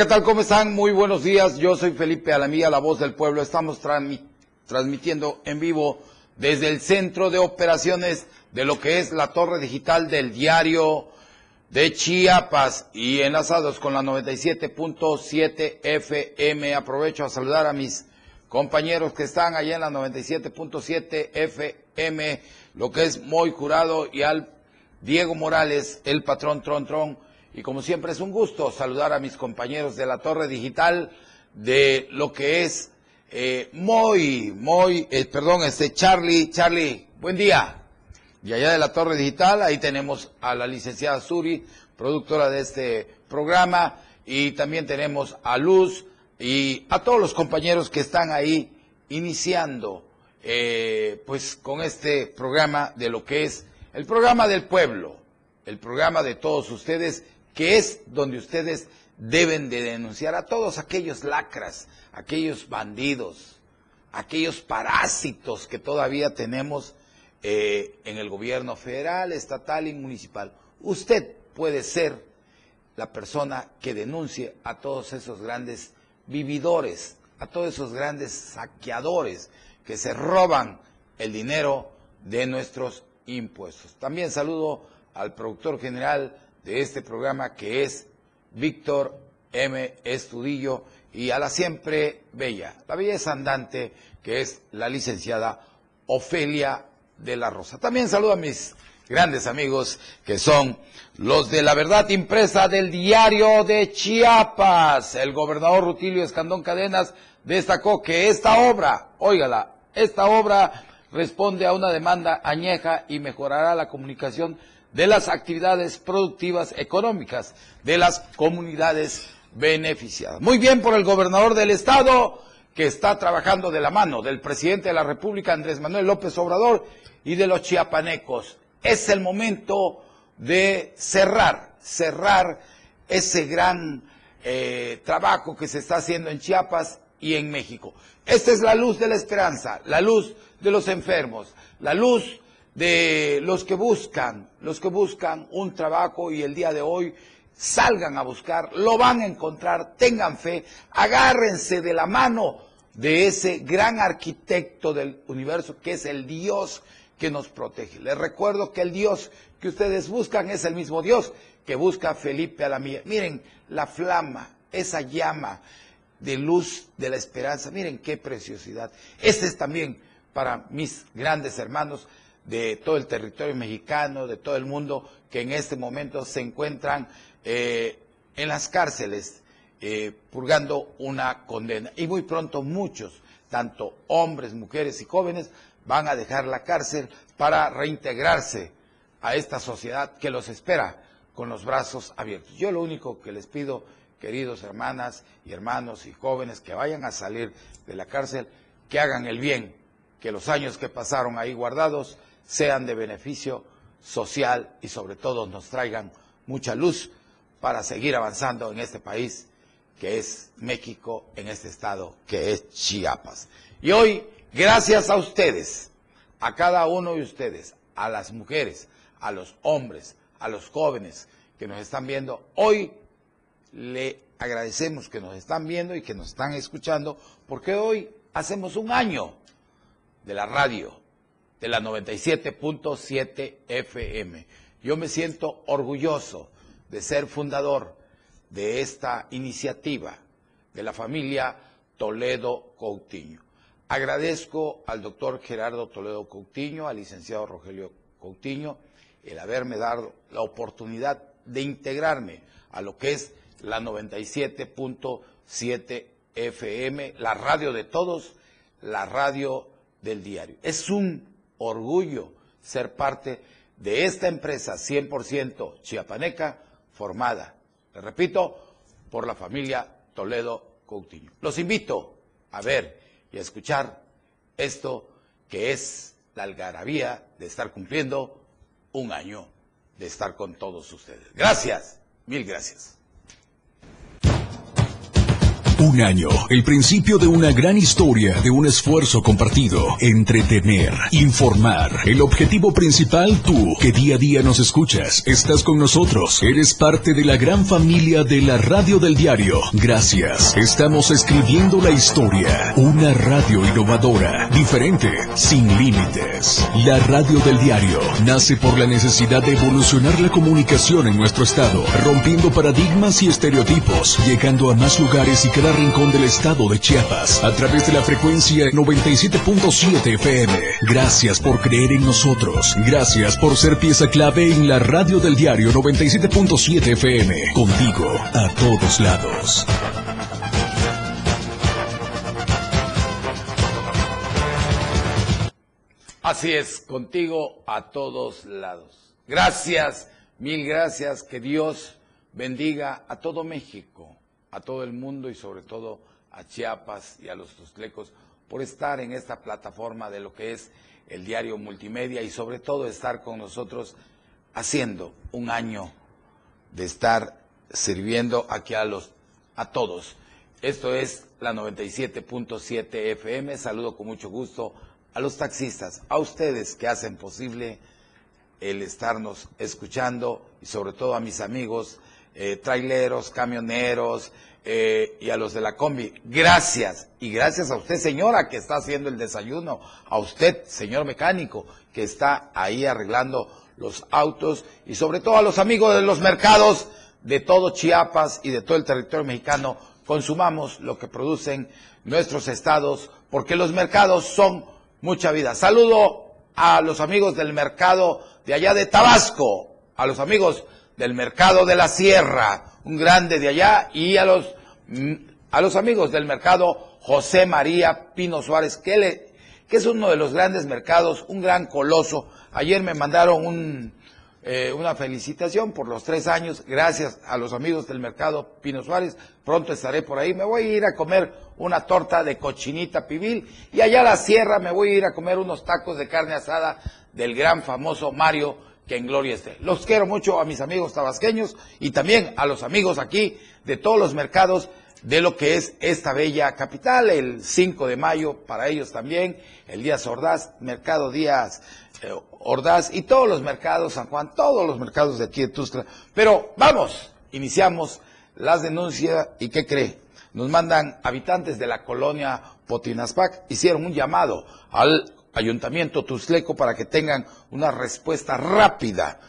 ¿qué tal? ¿Cómo están? Muy buenos días. Yo soy Felipe Alamía, la voz del pueblo. Estamos transmitiendo en vivo desde el centro de operaciones de lo que es la torre digital del diario de Chiapas y enlazados con la 97.7 FM. Aprovecho a saludar a mis compañeros que están allá en la 97.7 FM, lo que es muy curado y al Diego Morales, el patrón Tron Tron y como siempre es un gusto saludar a mis compañeros de la Torre Digital de lo que es eh, muy, muy, eh, perdón, este Charlie, Charlie, buen día. Y allá de la Torre Digital, ahí tenemos a la licenciada Suri, productora de este programa, y también tenemos a Luz y a todos los compañeros que están ahí iniciando, eh, pues con este programa de lo que es el programa del pueblo, el programa de todos ustedes que es donde ustedes deben de denunciar a todos aquellos lacras, aquellos bandidos, aquellos parásitos que todavía tenemos eh, en el gobierno federal, estatal y municipal. Usted puede ser la persona que denuncie a todos esos grandes vividores, a todos esos grandes saqueadores que se roban el dinero de nuestros impuestos. También saludo al productor general de este programa que es Víctor M. Estudillo y a la siempre bella, la belleza andante que es la licenciada Ofelia de la Rosa. También saludo a mis grandes amigos que son los de la verdad impresa del diario de Chiapas. El gobernador Rutilio Escandón Cadenas destacó que esta obra, óigala, esta obra responde a una demanda añeja y mejorará la comunicación de las actividades productivas económicas de las comunidades beneficiadas. Muy bien por el gobernador del estado que está trabajando de la mano del presidente de la República, Andrés Manuel López Obrador, y de los chiapanecos. Es el momento de cerrar, cerrar ese gran eh, trabajo que se está haciendo en Chiapas y en México. Esta es la luz de la esperanza, la luz de los enfermos, la luz de los que buscan, los que buscan un trabajo y el día de hoy salgan a buscar, lo van a encontrar, tengan fe, agárrense de la mano de ese gran arquitecto del universo que es el Dios que nos protege. Les recuerdo que el Dios que ustedes buscan es el mismo Dios que busca Felipe a la mía. Miren la flama, esa llama de luz de la esperanza, miren qué preciosidad. Este es también para mis grandes hermanos de todo el territorio mexicano, de todo el mundo, que en este momento se encuentran eh, en las cárceles eh, purgando una condena. Y muy pronto muchos, tanto hombres, mujeres y jóvenes, van a dejar la cárcel para reintegrarse a esta sociedad que los espera con los brazos abiertos. Yo lo único que les pido, queridos hermanas y hermanos y jóvenes que vayan a salir de la cárcel, que hagan el bien, que los años que pasaron ahí guardados sean de beneficio social y sobre todo nos traigan mucha luz para seguir avanzando en este país que es México, en este estado que es Chiapas. Y hoy, gracias a ustedes, a cada uno de ustedes, a las mujeres, a los hombres, a los jóvenes que nos están viendo, hoy le agradecemos que nos están viendo y que nos están escuchando, porque hoy hacemos un año de la radio, de la 97.7 FM. Yo me siento orgulloso de ser fundador de esta iniciativa de la familia Toledo Coutinho. Agradezco al doctor Gerardo Toledo Coutinho, al licenciado Rogelio Coutinho, el haberme dado la oportunidad de integrarme a lo que es la 97.7 FM, la radio de todos, la radio del diario. Es un orgullo ser parte de esta empresa 100% chiapaneca formada, le repito, por la familia Toledo Coutinho. Los invito a ver y a escuchar esto que es la algarabía de estar cumpliendo un año de estar con todos ustedes. Gracias, mil gracias. Un año, el principio de una gran historia, de un esfuerzo compartido, entretener, informar. El objetivo principal, tú, que día a día nos escuchas, estás con nosotros, eres parte de la gran familia de la radio del diario. Gracias, estamos escribiendo la historia. Una radio innovadora, diferente, sin límites. La radio del diario nace por la necesidad de evolucionar la comunicación en nuestro estado, rompiendo paradigmas y estereotipos, llegando a más lugares y rincón del estado de Chiapas a través de la frecuencia 97.7 FM. Gracias por creer en nosotros. Gracias por ser pieza clave en la radio del diario 97.7 FM. Contigo a todos lados. Así es, contigo a todos lados. Gracias, mil gracias, que Dios bendiga a todo México a todo el mundo y sobre todo a Chiapas y a los Tustlecos por estar en esta plataforma de lo que es el diario multimedia y sobre todo estar con nosotros haciendo un año de estar sirviendo aquí a los a todos. Esto es la 97.7 FM. Saludo con mucho gusto a los taxistas, a ustedes que hacen posible el estarnos escuchando y sobre todo a mis amigos eh, traileros, camioneros eh, y a los de la combi. Gracias. Y gracias a usted, señora, que está haciendo el desayuno. A usted, señor mecánico, que está ahí arreglando los autos. Y sobre todo a los amigos de los mercados de todo Chiapas y de todo el territorio mexicano. Consumamos lo que producen nuestros estados, porque los mercados son mucha vida. Saludo a los amigos del mercado de allá de Tabasco, a los amigos del mercado de la sierra, un grande de allá, y a los, mm, a los amigos del mercado José María Pino Suárez, que, le, es uno de los grandes mercados, un gran coloso. Ayer me mandaron un, eh, una felicitación por los tres años, gracias a los amigos del mercado Pino Suárez. Pronto estaré por ahí. Me voy a ir a comer una torta de cochinita pibil y allá a la sierra me voy a ir a comer unos tacos de carne asada del gran famoso Mario que en gloria esté. Los quiero mucho a mis amigos tabasqueños y también a los amigos aquí de todos los mercados de lo que es esta bella capital, el 5 de mayo para ellos también, el Díaz Ordaz, Mercado Díaz eh, Ordaz y todos los mercados, San Juan, todos los mercados de aquí de Tustra. Pero vamos, iniciamos las denuncias y ¿qué cree? Nos mandan habitantes de la colonia Potinaspac, hicieron un llamado al Ayuntamiento Tusleco para que tengan una respuesta rápida,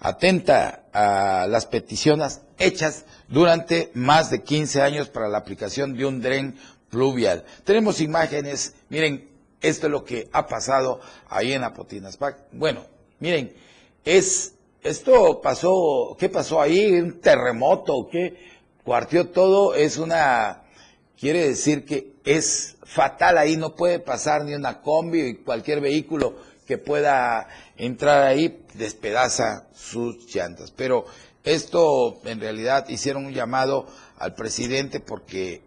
atenta a las peticiones hechas durante más de 15 años para la aplicación de un dren pluvial. Tenemos imágenes, miren, esto es lo que ha pasado ahí en Apotinaspac. Bueno, miren, es, esto pasó, ¿qué pasó ahí? ¿Un terremoto? ¿Qué? Cuartió todo, es una, quiere decir que es fatal ahí, no puede pasar ni una combi y cualquier vehículo que pueda entrar ahí despedaza sus llantas. Pero esto en realidad hicieron un llamado al presidente porque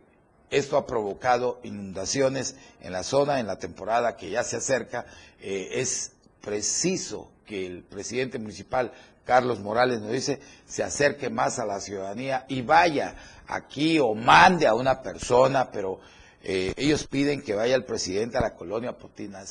esto ha provocado inundaciones en la zona, en la temporada que ya se acerca. Eh, es preciso que el presidente municipal, Carlos Morales, nos dice, se acerque más a la ciudadanía y vaya aquí o mande a una persona, pero eh, ellos piden que vaya el presidente a la colonia Potina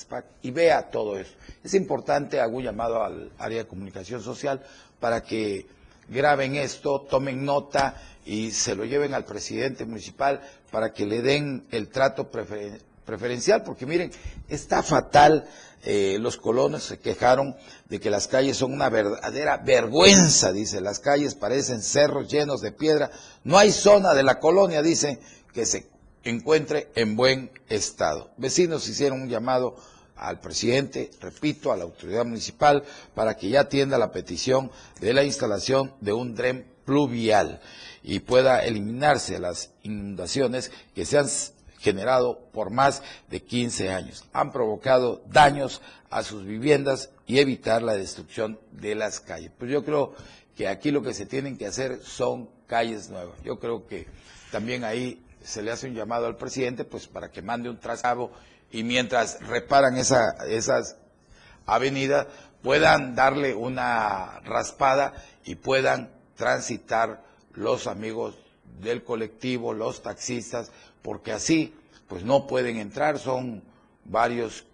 y vea todo eso. Es importante, hago un llamado al área de comunicación social para que graben esto, tomen nota y se lo lleven al presidente municipal para que le den el trato preferencial, porque miren, está fatal. Eh, los colonos se quejaron de que las calles son una verdadera vergüenza, dice, las calles parecen cerros llenos de piedra, no hay zona de la colonia, dice, que se encuentre en buen estado. Vecinos hicieron un llamado al presidente, repito, a la autoridad municipal, para que ya atienda la petición de la instalación de un dren pluvial y pueda eliminarse las inundaciones que se han generado por más de 15 años. Han provocado daños a sus viviendas y evitar la destrucción de las calles. Pues yo creo que aquí lo que se tienen que hacer son calles nuevas. Yo creo que también ahí se le hace un llamado al presidente pues para que mande un trazado y mientras reparan esa, esas avenidas puedan darle una raspada y puedan transitar los amigos del colectivo, los taxistas, porque así pues no pueden entrar, son varios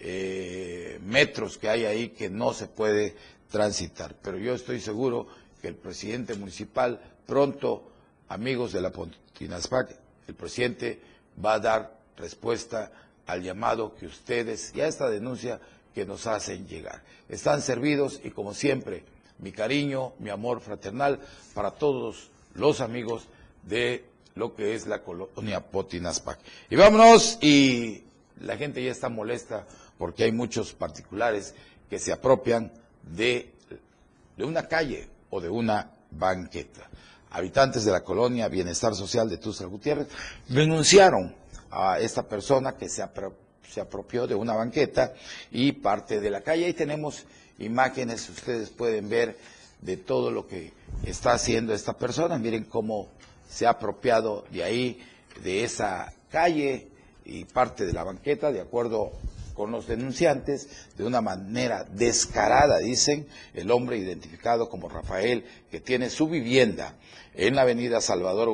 eh, metros que hay ahí que no se puede transitar. Pero yo estoy seguro que el presidente municipal pronto, amigos de la Pontinaspac, el presidente va a dar respuesta al llamado que ustedes y a esta denuncia que nos hacen llegar. Están servidos y como siempre, mi cariño, mi amor fraternal para todos los amigos de lo que es la colonia Potinaspac. Y vámonos, y la gente ya está molesta porque hay muchos particulares que se apropian de, de una calle o de una banqueta. Habitantes de la colonia Bienestar Social de Tustra Gutiérrez denunciaron a esta persona que se, se apropió de una banqueta y parte de la calle. Ahí tenemos imágenes, ustedes pueden ver de todo lo que está haciendo esta persona. Miren cómo se ha apropiado de ahí, de esa calle y parte de la banqueta, de acuerdo con los denunciantes, de una manera descarada, dicen, el hombre identificado como Rafael, que tiene su vivienda en la avenida Salvador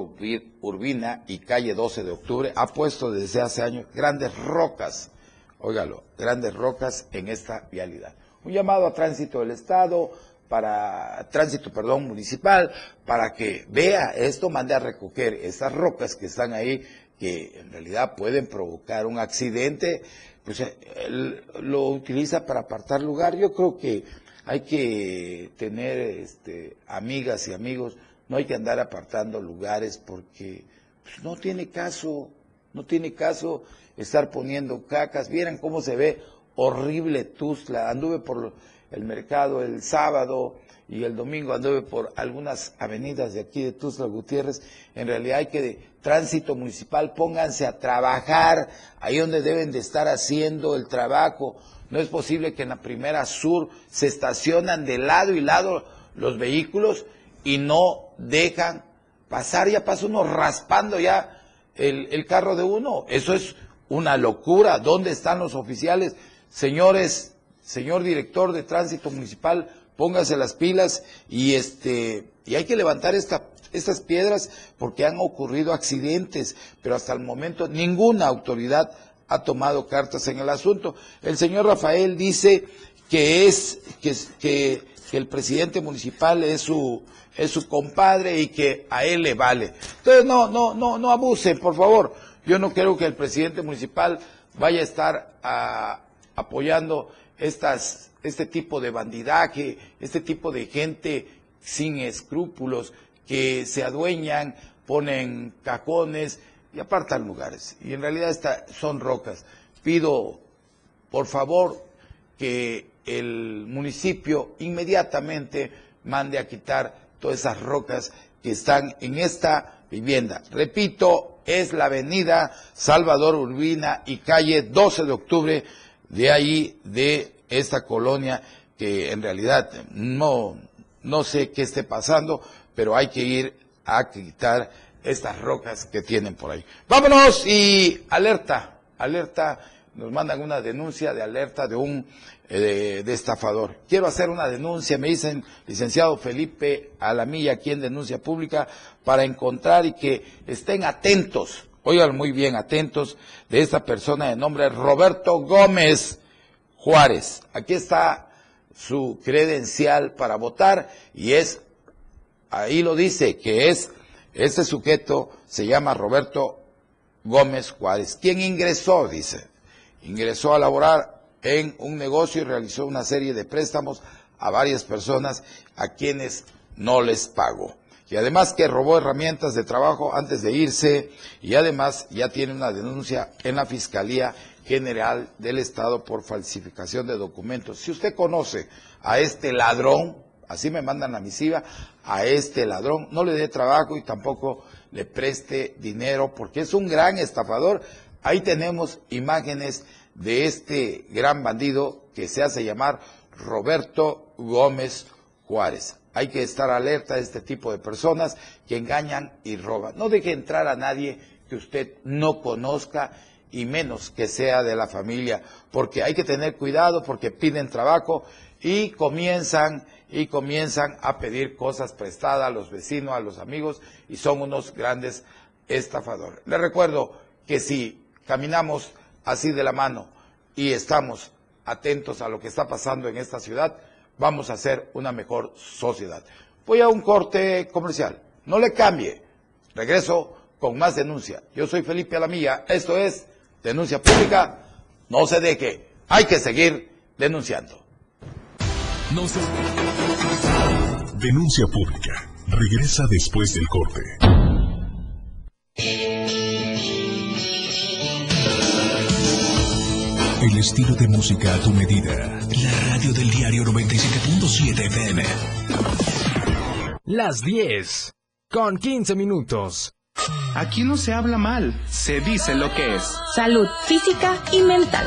Urbina y calle 12 de octubre, ha puesto desde hace años grandes rocas, óigalo, grandes rocas en esta vialidad. Un llamado a tránsito del Estado, para tránsito, perdón, municipal, para que vea esto, mande a recoger esas rocas que están ahí, que en realidad pueden provocar un accidente, pues él lo utiliza para apartar lugar. Yo creo que hay que tener este, amigas y amigos, no hay que andar apartando lugares porque pues, no tiene caso, no tiene caso estar poniendo cacas. Vieran cómo se ve horrible Tuzla. Anduve por el mercado el sábado y el domingo anduve por algunas avenidas de aquí de Tuzla Gutiérrez. En realidad hay que de tránsito municipal, pónganse a trabajar ahí donde deben de estar haciendo el trabajo. No es posible que en la primera sur se estacionan de lado y lado los vehículos y no dejan pasar, ya pasa uno raspando ya el, el carro de uno. Eso es una locura. ¿Dónde están los oficiales? Señores señor director de tránsito municipal, póngase las pilas y este y hay que levantar esta, estas piedras porque han ocurrido accidentes, pero hasta el momento ninguna autoridad ha tomado cartas en el asunto. El señor Rafael dice que es que, que, que el presidente municipal es su es su compadre y que a él le vale. Entonces no no no no abusen, por favor. Yo no creo que el presidente municipal vaya a estar ah, apoyando estas, este tipo de bandidaje, este tipo de gente sin escrúpulos que se adueñan, ponen cajones y apartan lugares. Y en realidad esta, son rocas. Pido, por favor, que el municipio inmediatamente mande a quitar todas esas rocas que están en esta vivienda. Repito, es la avenida Salvador Urbina y calle 12 de octubre de ahí, de esta colonia, que en realidad no, no sé qué esté pasando, pero hay que ir a quitar estas rocas que tienen por ahí. Vámonos y alerta, alerta, nos mandan una denuncia de alerta de un eh, de, estafador. Quiero hacer una denuncia, me dicen, licenciado Felipe Alamilla, aquí en denuncia pública, para encontrar y que estén atentos oigan muy bien, atentos, de esta persona de nombre Roberto Gómez Juárez. Aquí está su credencial para votar y es, ahí lo dice, que es, este sujeto se llama Roberto Gómez Juárez. ¿Quién ingresó? Dice, ingresó a laborar en un negocio y realizó una serie de préstamos a varias personas a quienes no les pagó y además que robó herramientas de trabajo antes de irse y además ya tiene una denuncia en la Fiscalía General del Estado por falsificación de documentos. Si usted conoce a este ladrón, así me mandan la misiva, a este ladrón, no le dé trabajo y tampoco le preste dinero porque es un gran estafador. Ahí tenemos imágenes de este gran bandido que se hace llamar Roberto Gómez Juárez. Hay que estar alerta a este tipo de personas que engañan y roban. No deje entrar a nadie que usted no conozca y menos que sea de la familia, porque hay que tener cuidado porque piden trabajo y comienzan y comienzan a pedir cosas prestadas a los vecinos, a los amigos y son unos grandes estafadores. Les recuerdo que si caminamos así de la mano y estamos atentos a lo que está pasando en esta ciudad, vamos a hacer una mejor sociedad. Voy a un corte comercial. No le cambie. Regreso con más denuncia. Yo soy Felipe Alamilla. Esto es Denuncia Pública. No se deje. Hay que seguir denunciando. No se... Denuncia Pública. Regresa después del corte. El estilo de música a tu medida. La radio del diario 97.7 FM. Las 10. Con 15 minutos. Aquí no se habla mal, se dice lo que es. Salud física y mental.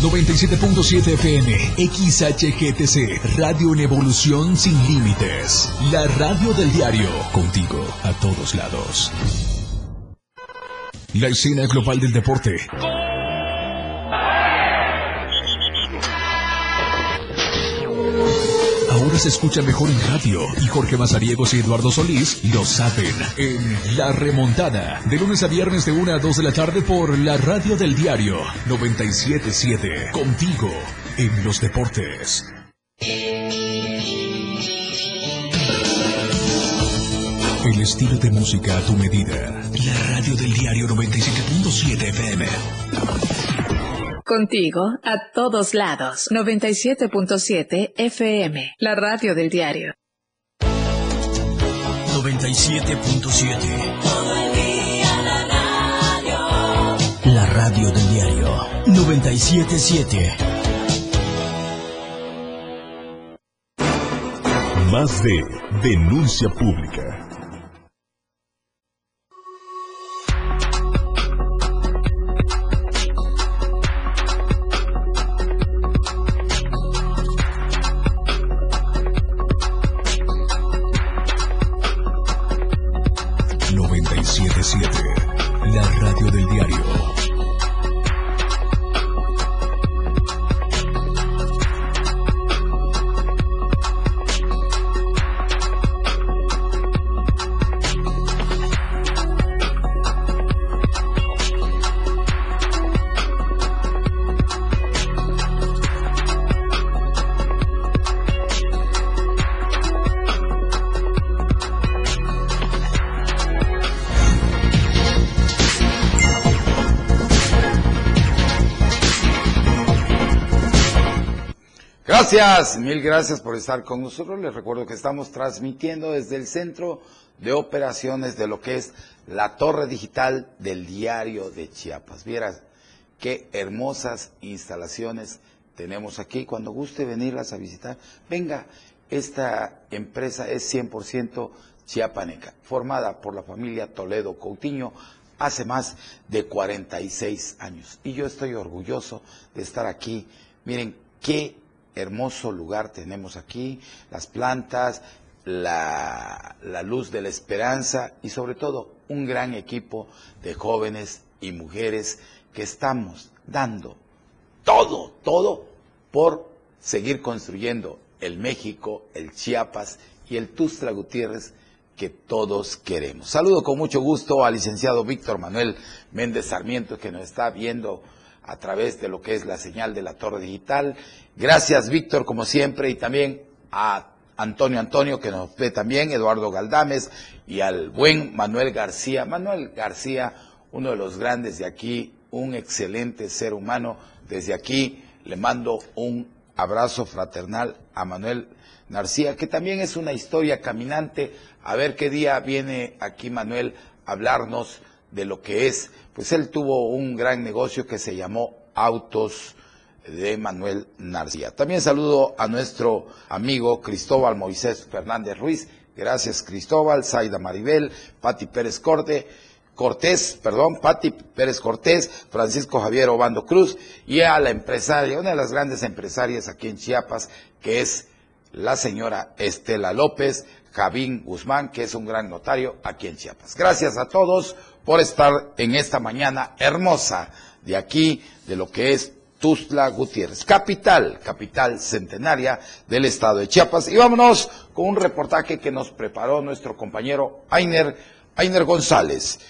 97.7 FM, XHGTC, Radio en Evolución Sin Límites. La radio del diario, contigo a todos lados. La escena global del deporte. Se escucha mejor en radio y Jorge Mazariegos y Eduardo Solís lo saben en La Remontada. De lunes a viernes de 1 a 2 de la tarde por la radio del diario 977. Contigo en los deportes. El estilo de música a tu medida. La radio del diario 97.7 FM. Contigo a todos lados. 97.7 FM, la radio del diario. 97.7. Todo el día la radio. La radio del diario. 97.7. Más de denuncia pública. Gracias, mil gracias por estar con nosotros. Les recuerdo que estamos transmitiendo desde el centro de operaciones de lo que es la torre digital del diario de Chiapas. Vieras qué hermosas instalaciones tenemos aquí. Cuando guste venirlas a visitar, venga, esta empresa es 100% chiapaneca, formada por la familia Toledo Coutinho hace más de 46 años. Y yo estoy orgulloso de estar aquí. Miren, qué hermoso lugar tenemos aquí, las plantas, la, luz de la esperanza y sobre todo un gran equipo de jóvenes y mujeres que estamos dando todo, todo por seguir construyendo el México, el Chiapas y el Tustra Gutiérrez que todos queremos. Saludo con mucho gusto al licenciado Víctor Manuel Méndez Sarmiento que nos está viendo a través de lo que es la señal de la torre digital. Gracias, Víctor, como siempre, y también a Antonio Antonio, que nos ve también, Eduardo Galdames, y al buen Manuel García. Manuel García, uno de los grandes de aquí, un excelente ser humano. Desde aquí le mando un abrazo fraternal a Manuel García, que también es una historia caminante. A ver qué día viene aquí Manuel a hablarnos de lo que es pues él tuvo un gran negocio que se llamó Autos de Manuel Narcía. También saludo a nuestro amigo Cristóbal Moisés Fernández Ruiz. Gracias Cristóbal, Zaida Maribel, Pati Pérez Corte, Cortés, perdón, Pati Pérez Cortés, Francisco Javier Obando Cruz y a la empresaria, una de las grandes empresarias aquí en Chiapas, que es la señora Estela López, Javín Guzmán, que es un gran notario aquí en Chiapas. Gracias a todos por estar en esta mañana hermosa de aquí, de lo que es Tuzla Gutiérrez, capital, capital centenaria del estado de Chiapas. Y vámonos con un reportaje que nos preparó nuestro compañero Ainer, González.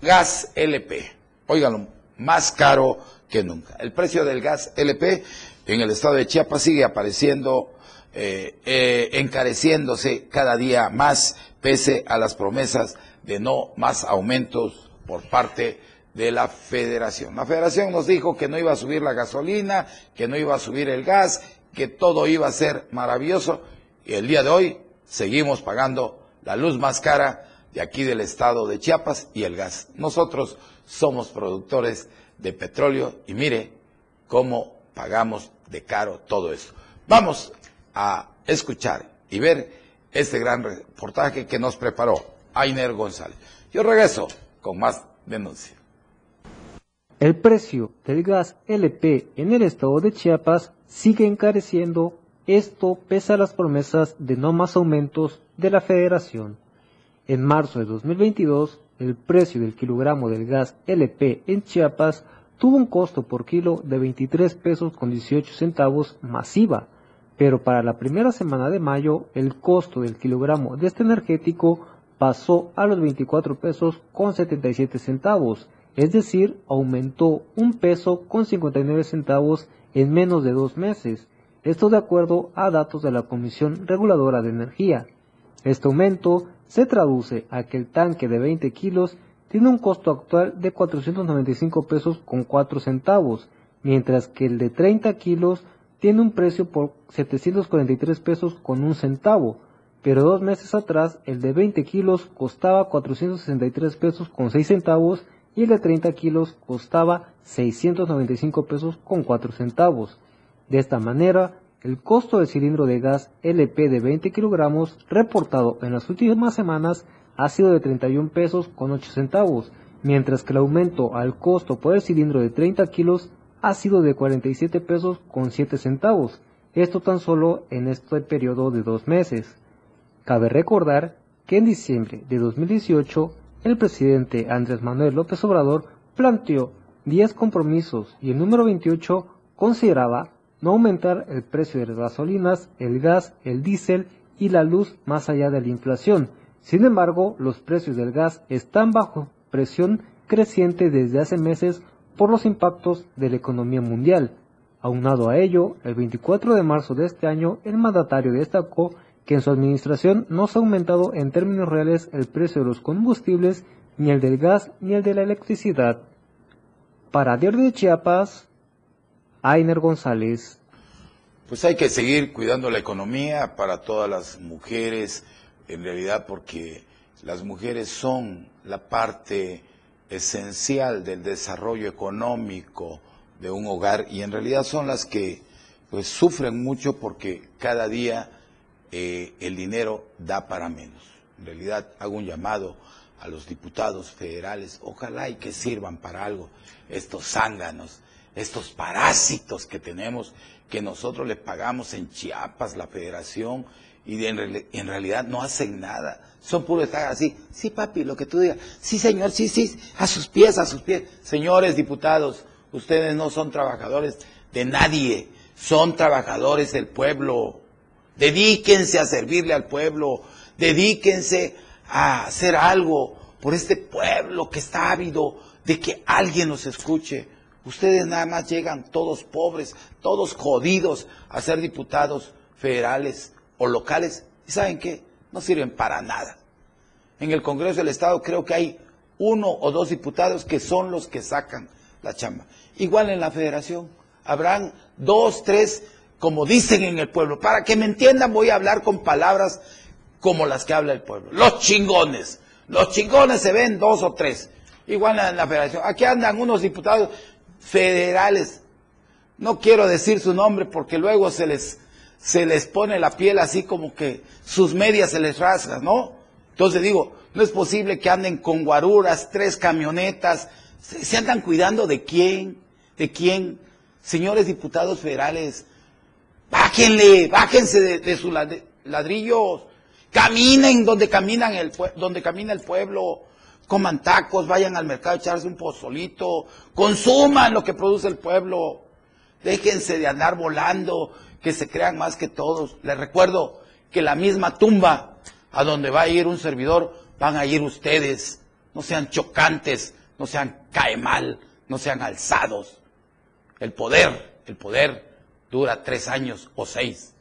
Gas LP, óiganlo, más caro que nunca. El precio del gas LP en el estado de Chiapas sigue apareciendo, eh, eh, encareciéndose cada día más, pese a las promesas de no más aumentos por parte de la federación. La federación nos dijo que no iba a subir la gasolina, que no iba a subir el gas, que todo iba a ser maravilloso y el día de hoy seguimos pagando la luz más cara de aquí del estado de Chiapas y el gas. Nosotros somos productores de petróleo y mire cómo pagamos de caro todo eso. Vamos a escuchar y ver este gran reportaje que nos preparó Ainer González. Yo regreso con más denuncias. El precio del gas LP en el estado de Chiapas sigue encareciendo, esto pese a las promesas de no más aumentos de la federación. En marzo de 2022, el precio del kilogramo del gas LP en Chiapas tuvo un costo por kilo de 23 pesos con 18 centavos masiva, pero para la primera semana de mayo el costo del kilogramo de este energético pasó a los 24 pesos con 77 centavos, es decir, aumentó un peso con 59 centavos en menos de dos meses, esto de acuerdo a datos de la Comisión Reguladora de Energía. Este aumento se traduce a que el tanque de 20 kilos tiene un costo actual de 495 pesos con 4 centavos, mientras que el de 30 kilos tiene un precio por 743 pesos con un centavo, pero dos meses atrás el de 20 kilos costaba 463 pesos con 6 centavos y el de 30 kilos costaba 695 pesos con 4 centavos. De esta manera, el costo del cilindro de gas LP de 20 kilogramos reportado en las últimas semanas ha sido de 31 pesos con 8 centavos, mientras que el aumento al costo por el cilindro de 30 kilos ha sido de 47 pesos con 7 centavos, esto tan solo en este periodo de dos meses. Cabe recordar que en diciembre de 2018 el presidente Andrés Manuel López Obrador planteó 10 compromisos y el número 28 consideraba no aumentar el precio de las gasolinas, el gas, el diésel y la luz más allá de la inflación. Sin embargo, los precios del gas están bajo presión creciente desde hace meses por los impactos de la economía mundial. Aunado a ello, el 24 de marzo de este año, el mandatario destacó que en su administración no se ha aumentado en términos reales el precio de los combustibles, ni el del gas, ni el de la electricidad. Para Diario de Chiapas, Ainer González. Pues hay que seguir cuidando la economía para todas las mujeres, en realidad porque las mujeres son la parte esencial del desarrollo económico de un hogar y en realidad son las que pues sufren mucho porque cada día eh, el dinero da para menos. En realidad hago un llamado a los diputados federales, ojalá y que sirvan para algo estos zánganos, estos parásitos que tenemos, que nosotros le pagamos en Chiapas, la federación, y en, realidad no hacen nada. Son puros estar así, sí papi, lo que tú digas, sí señor, sí, sí, a sus pies, a sus pies. Señores diputados, ustedes no son trabajadores de nadie, son trabajadores del pueblo. Dedíquense a servirle al pueblo, dedíquense a hacer algo por este pueblo que está ávido de que alguien nos escuche. Ustedes nada más llegan todos pobres, todos jodidos a ser diputados federales o locales. ¿Y saben qué? No sirven para nada. En el Congreso del Estado creo que hay uno o dos diputados que son los que sacan la chamba. Igual en la federación. Habrán dos, tres como dicen en el pueblo. Para que me entiendan voy a hablar con palabras como las que habla el pueblo. Los chingones. Los chingones se ven dos o tres. Igual en la federación. Aquí andan unos diputados federales. no quiero decir su nombre porque luego se les, se les pone la piel así como que sus medias se les rasgan, ¿no? Entonces digo, no es posible que anden con guaruras, tres camionetas, se, se andan cuidando de quién, de quién. Señores diputados federales, bájenle, bájense de, sus lad- ladrillos, caminen donde, caminan el, donde camina el pueblo, coman tacos, vayan al mercado a echarse un pozolito, consuman lo que produce el pueblo, déjense de andar volando, que se crean más que todos. Les recuerdo que la misma tumba a donde va a ir un servidor, van a ir ustedes. No sean chocantes, no sean cae mal, no sean alzados. El poder, el poder dura tres años o seis.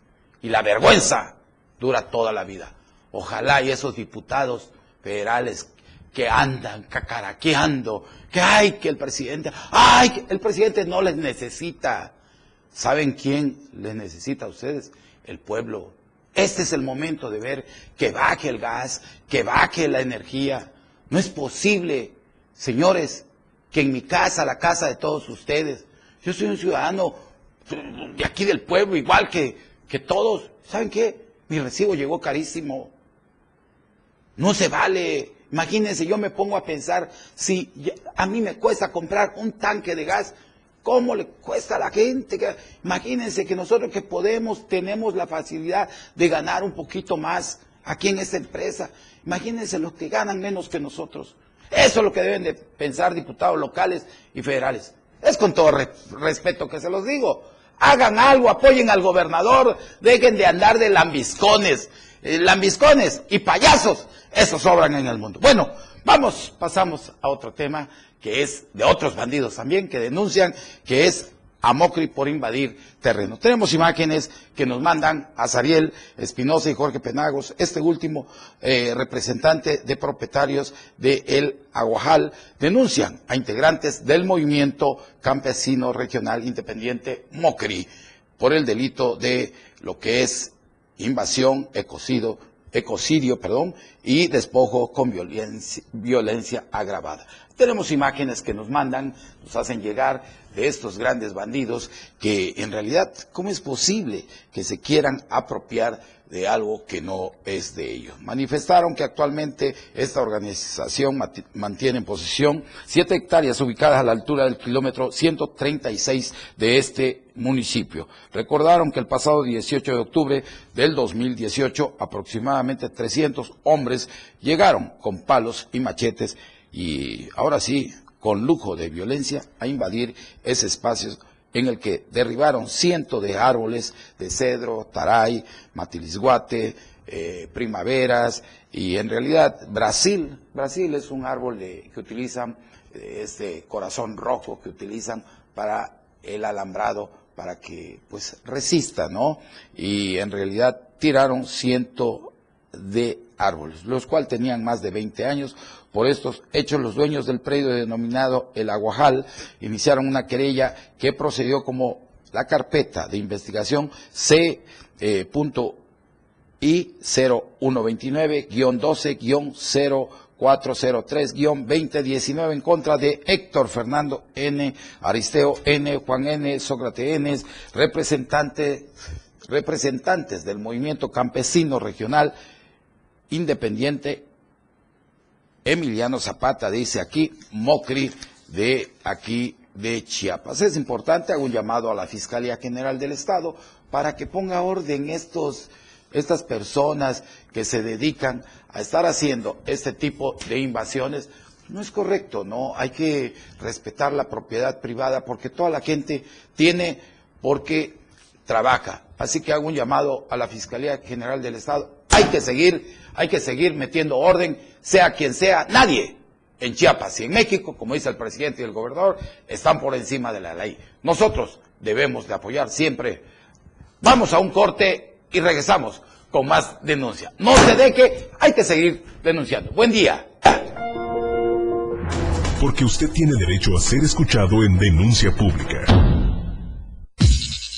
Y la vergüenza dura toda la vida. Ojalá y esos diputados federales que andan cacaraqueando, que ay, que el presidente, ay, el presidente no les necesita. ¿Saben quién les necesita a ustedes? El pueblo. Este es el momento de ver que baje el gas, que baje la energía. No es posible, señores, que en mi casa, la casa de todos ustedes, yo soy un ciudadano de aquí del pueblo, igual que, que todos. ¿Saben qué? Mi recibo llegó carísimo. No se vale. Imagínense, yo me pongo a pensar, si a mí me cuesta comprar un tanque de gas, ¿cómo le cuesta a la gente? Imagínense que nosotros que podemos, tenemos la facilidad de ganar un poquito más aquí en esta empresa. Imagínense los que ganan menos que nosotros. Eso es lo que deben de pensar diputados locales y federales. Es con todo re- respeto que se los digo. Hagan algo, apoyen al gobernador, dejen de andar de lambiscones, eh, lambiscones y payasos. Esos sobran en el mundo. Bueno, vamos, pasamos a otro tema que es de otros bandidos también que denuncian que es a Mocri por invadir terreno. Tenemos imágenes que nos mandan a Sariel Espinosa y Jorge Penagos, este último eh, representante de propietarios de El Aguajal, denuncian a integrantes del movimiento campesino regional independiente Mocri por el delito de lo que es invasión, ecocidio, ecocidio, perdón, y despojo con violencia, violencia agravada. Tenemos imágenes que nos mandan, nos hacen llegar de estos grandes bandidos que en realidad, ¿cómo es posible que se quieran apropiar de algo que no es de ellos? Manifestaron que actualmente esta organización mantiene en posesión siete hectáreas ubicadas a la altura del kilómetro 136 de este municipio. Recordaron que el pasado 18 de octubre del 2018 aproximadamente 300 hombres llegaron con palos y machetes y ahora sí, con lujo de violencia, a invadir ese espacio en el que derribaron cientos de árboles de cedro, taray, matilisguate, eh, primaveras y en realidad Brasil, Brasil es un árbol de- que utilizan, este corazón rojo que utilizan para el alambrado para que pues resista, ¿no? Y en realidad tiraron ciento de árboles, los cuales tenían más de 20 añaños. Por estos hechos, los dueños del predio denominado El Aguajal iniciaron una querella que procedió como la carpeta de investigación C. eh, punto I 0129-12-0403-2019 en contra de Héctor Fernando N, Aristeo N, Juan N, Sócrates N, representante, representantes del movimiento campesino regional independiente Emiliano Zapata dice aquí, Mocri de aquí de Chiapas. Es importante, hago un llamado a la Fiscalía General del Estado para que ponga orden estos, estas personas que se dedican a estar haciendo este tipo de invasiones. No es correcto, ¿no? Hay que respetar la propiedad privada porque toda la gente tiene porque trabaja. Así que hago un llamado a la Fiscalía General del Estado. Hay que seguir, hay que seguir metiendo orden, sea quien sea, nadie en Chiapas y en México, como dice el presidente y el gobernador, están por encima de la ley. Nosotros debemos de apoyar siempre. Vamos a un corte y regresamos con más denuncia. No se deje, hay que seguir denunciando. Buen día. Porque usted tiene derecho a ser escuchado en denuncia pública.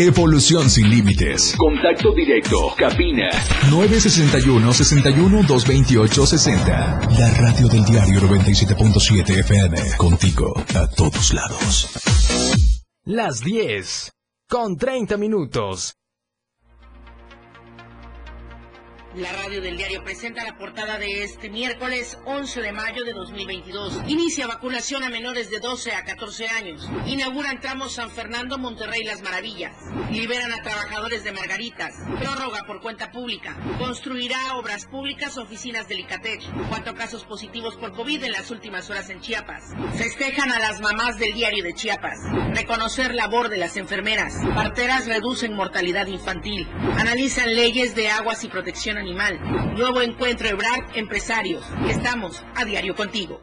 Evolución sin límites. Contacto directo. Cabina. 961-61-228-60. La radio del diario 97.7 FM. Contigo a todos lados. Las 10. Con 30 minutos. La radio del diario presenta la portada de este miércoles 11 de mayo de 2022. Inicia vacunación a menores de 12 a 14 años. Inauguran tramos San Fernando, Monterrey, Las Maravillas. Liberan a trabajadores de Margaritas. Prórroga por cuenta pública. Construirá obras públicas, oficinas del Icatech. Cuatro casos positivos por COVID en las últimas horas en Chiapas. Festejan a las mamás del diario de Chiapas. Reconocer labor de las enfermeras. Parteras reducen mortalidad infantil. Analizan leyes de aguas y protección animal. Nuevo encuentro Ebrard Empresarios. Estamos a diario contigo.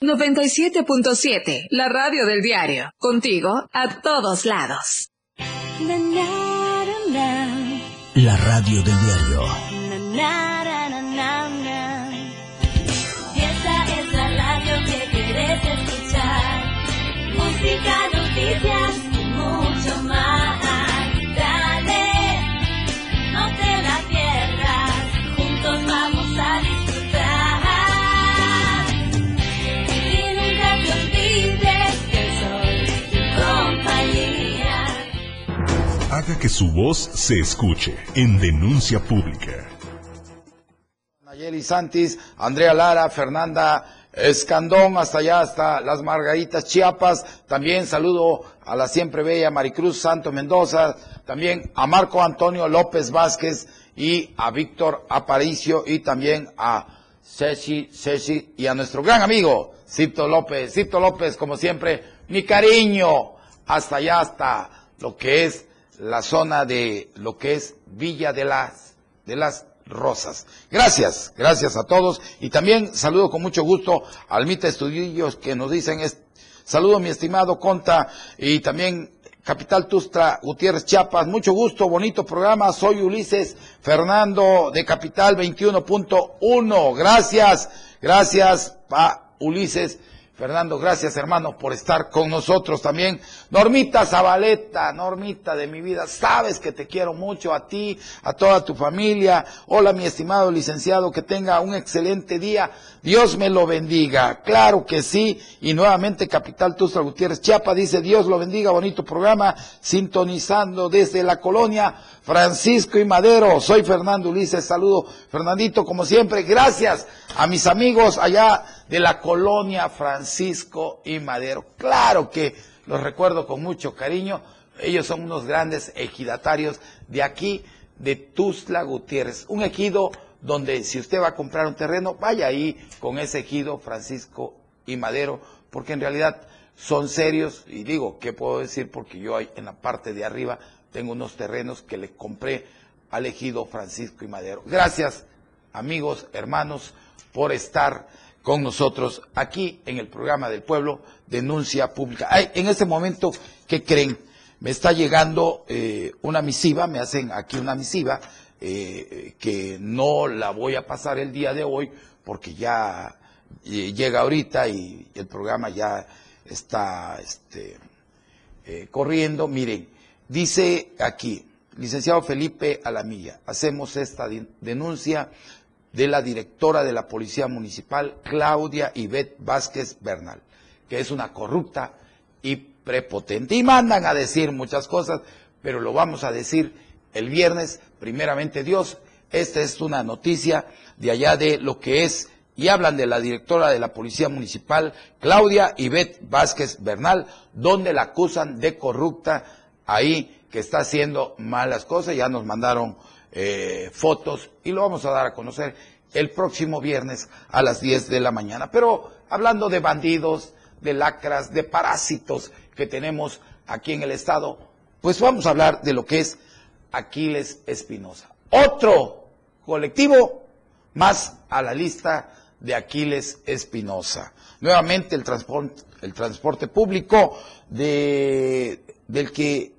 97.7, la radio del diario. Contigo a todos lados. La radio del diario. Esta es la radio que quieres escuchar. Música, noticias Haga que su voz se escuche en denuncia pública. Nayeli Santis, Andrea Lara, Fernanda Escandón, hasta allá, hasta Las Margaritas, Chiapas. También saludo a la siempre bella Maricruz Santo Mendoza. También a Marco Antonio López Vázquez y a Víctor Aparicio y también a Ceci, Ceci y a nuestro gran amigo Cito López. Cito López, como siempre, mi cariño hasta allá, hasta lo que es la zona de lo que es Villa de las, de las Rosas. Gracias, gracias a todos. Y también saludo con mucho gusto a Almita Estudillos que nos dicen, es, saludo mi estimado Conta y también Capital Tustra Gutiérrez Chiapas. Mucho gusto, bonito programa. Soy Ulises Fernando de Capital 21.1. Gracias, gracias a Ulises. Fernando, gracias hermano por estar con nosotros también. Normita Zabaleta, Normita de mi vida, sabes que te quiero mucho a ti, a toda tu familia. Hola mi estimado licenciado, que tenga un excelente día. Dios me lo bendiga. Claro que sí. Y nuevamente Capital Tustra Gutiérrez Chiapa dice Dios lo bendiga, bonito programa, sintonizando desde la colonia Francisco y Madero. Soy Fernando Ulises, saludo Fernandito como siempre. Gracias a mis amigos allá de la colonia Francisco y Madero. Claro que los recuerdo con mucho cariño. Ellos son unos grandes ejidatarios de aquí, de Tuzla Gutiérrez. Un ejido donde si usted va a comprar un terreno, vaya ahí con ese ejido Francisco y Madero, porque en realidad son serios. Y digo, ¿qué puedo decir? Porque yo en la parte de arriba tengo unos terrenos que le compré al ejido Francisco y Madero. Gracias, amigos, hermanos, por estar con nosotros aquí en el programa del pueblo Denuncia Pública. Ay, en este momento, ¿qué creen? Me está llegando eh, una misiva, me hacen aquí una misiva, eh, que no la voy a pasar el día de hoy porque ya eh, llega ahorita y el programa ya está este, corriendo. Miren, dice aquí, licenciado Felipe Alamilla, hacemos esta denuncia de la directora de la Policía Municipal, Claudia Ivette Vázquez Bernal, que es una corrupta y prepotente. Y mandan a decir muchas cosas, pero lo vamos a decir el viernes, primeramente Dios. Esta es una noticia de allá de lo que es, y hablan de la directora de la Policía Municipal, Claudia Ivette Vázquez Bernal, donde la acusan de corrupta ahí, que está haciendo malas cosas. Ya nos mandaron eh, fotos y lo vamos a dar a conocer el próximo viernes a las 10 de la mañana. Pero hablando de bandidos, de lacras, de parásitos que tenemos aquí en el Estado, pues vamos a hablar de lo que es Aquiles Espinosa. Otro colectivo más a la lista de Aquiles Espinosa. Nuevamente el transporte, público de, del que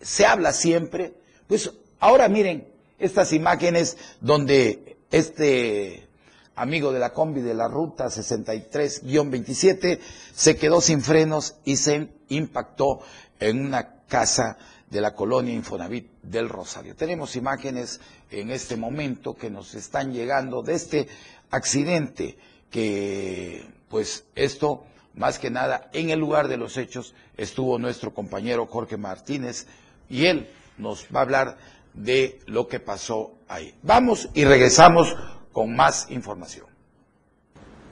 se habla siempre. Pues ahora miren estas imágenes donde este amigo de la combi de la ruta 63-27 se quedó sin frenos y se impactó en una casa de la colonia Infonavit del Rosario. Tenemos imágenes en este momento que nos están llegando de este accidente que, pues esto, más que nada, en el lugar de los hechos estuvo nuestro compañero Jorge Martínez y él nos va a hablar de lo que pasó ahí. Vamos y regresamos con más información.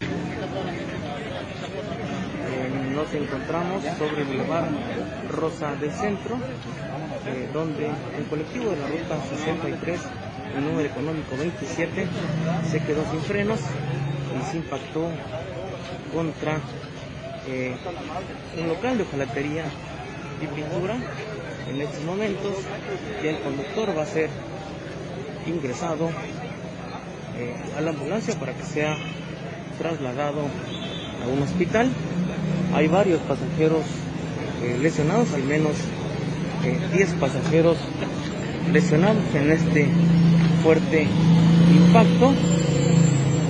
Eh, nos encontramos sobre el Boulevard Rosa del Centro, eh, donde el colectivo de la ruta 63, el número económico 27, se quedó sin frenos y se impactó contra eh, un local de hojalatería y pintura. En estos momentos ya el conductor va a ser ingresado eh, a la ambulancia para que sea trasladado a un hospital. Hay varios pasajeros eh, lesionados, al menos eh, 10 pasajeros lesionados en este fuerte impacto.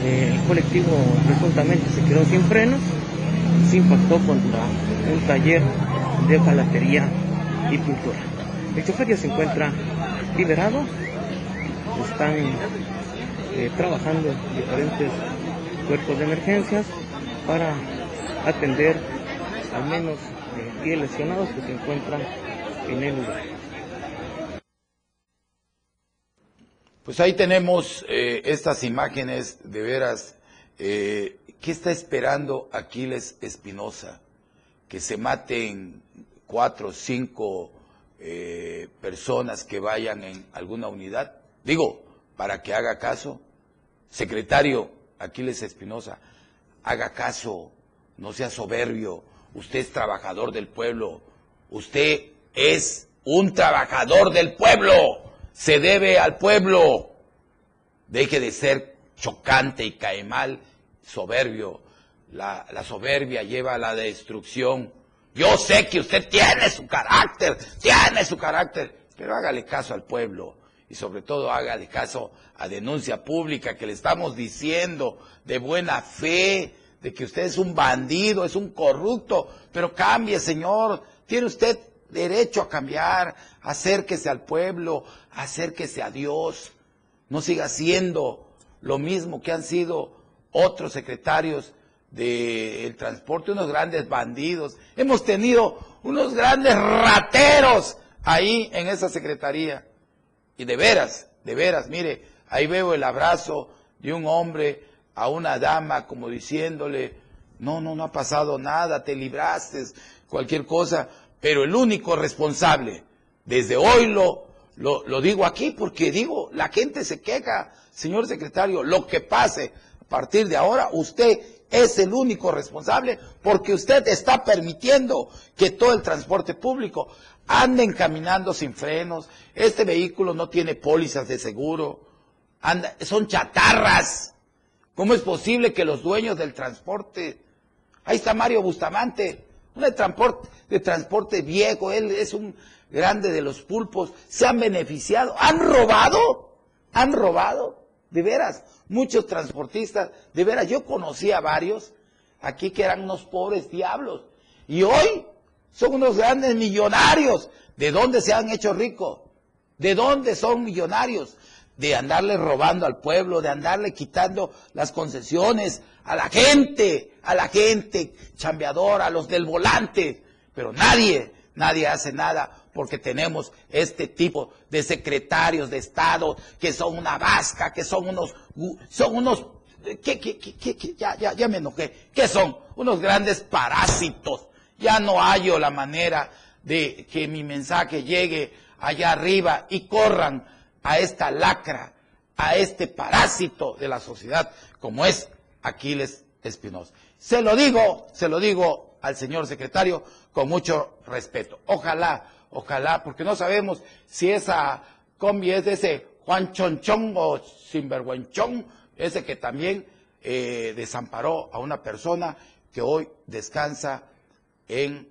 Eh, el colectivo presuntamente se quedó sin frenos y se impactó contra un taller de hojalatería y pintura. El chofer ya se encuentra liberado, están eh, trabajando diferentes cuerpos de emergencias para atender al menos eh, 10 lesionados que se encuentran en el lugar. Pues ahí tenemos eh, estas imágenes de veras. Eh, ¿Qué está esperando Aquiles Espinosa? Que se maten cuatro o cinco eh, personas que vayan en alguna unidad. Digo, para que haga caso. Secretario Aquiles Espinosa, haga caso, no sea soberbio. Usted es trabajador del pueblo. Usted es un trabajador del pueblo. Se debe al pueblo. Deje de ser chocante y cae mal, soberbio. La, la soberbia lleva a la destrucción. Yo sé que usted tiene su carácter, tiene su carácter, pero hágale caso al pueblo y sobre todo hágale caso a denuncia pública que le estamos diciendo de buena fe, de que usted es un bandido, es un corrupto, pero cambie, señor, tiene usted derecho a cambiar, acérquese al pueblo, acérquese a Dios, no siga siendo lo mismo que han sido otros secretarios del transporte, unos grandes bandidos. Hemos tenido unos grandes rateros ahí en esa secretaría. Y de veras, de veras, mire, ahí veo el abrazo de un hombre a una dama como diciéndole, no, no, no ha pasado nada, te libraste, cualquier cosa, pero el único responsable, desde hoy lo, lo, lo digo aquí porque digo, la gente se queja, señor secretario, lo que pase a partir de ahora, usted es el único responsable porque usted está permitiendo que todo el transporte público anden caminando sin frenos, este vehículo no tiene pólizas de seguro, anda, son chatarras. ¿Cómo es posible que los dueños del transporte, ahí está Mario Bustamante, un transporte, de transporte viejo, él es un grande de los pulpos, se han beneficiado, han robado, han robado, de veras, muchos transportistas, de veras, yo conocí a varios aquí que eran unos pobres diablos, y hoy son unos grandes millonarios. ¿De dónde se han hecho ricos? ¿De dónde son millonarios? de andarle robando al pueblo, de andarle quitando las concesiones a la gente, a la gente chambeadora, a los del volante. Pero nadie, nadie hace nada porque tenemos este tipo de secretarios de Estado que son una vasca, que son unos, son unos, ¿qué, qué, qué, qué, ya, ya, ya me enojé, ¿qué son? Unos grandes parásitos. Ya no hallo la manera de que mi mensaje llegue allá arriba y corran a esta lacra, a este parásito de la sociedad como es Aquiles Espinosa. Se lo digo, se lo digo al señor secretario con mucho respeto. Ojalá, ojalá, porque no sabemos si esa combi es de ese Juan Chonchón o Sinvergüenchón, ese que también eh, desamparó a una persona que hoy descansa en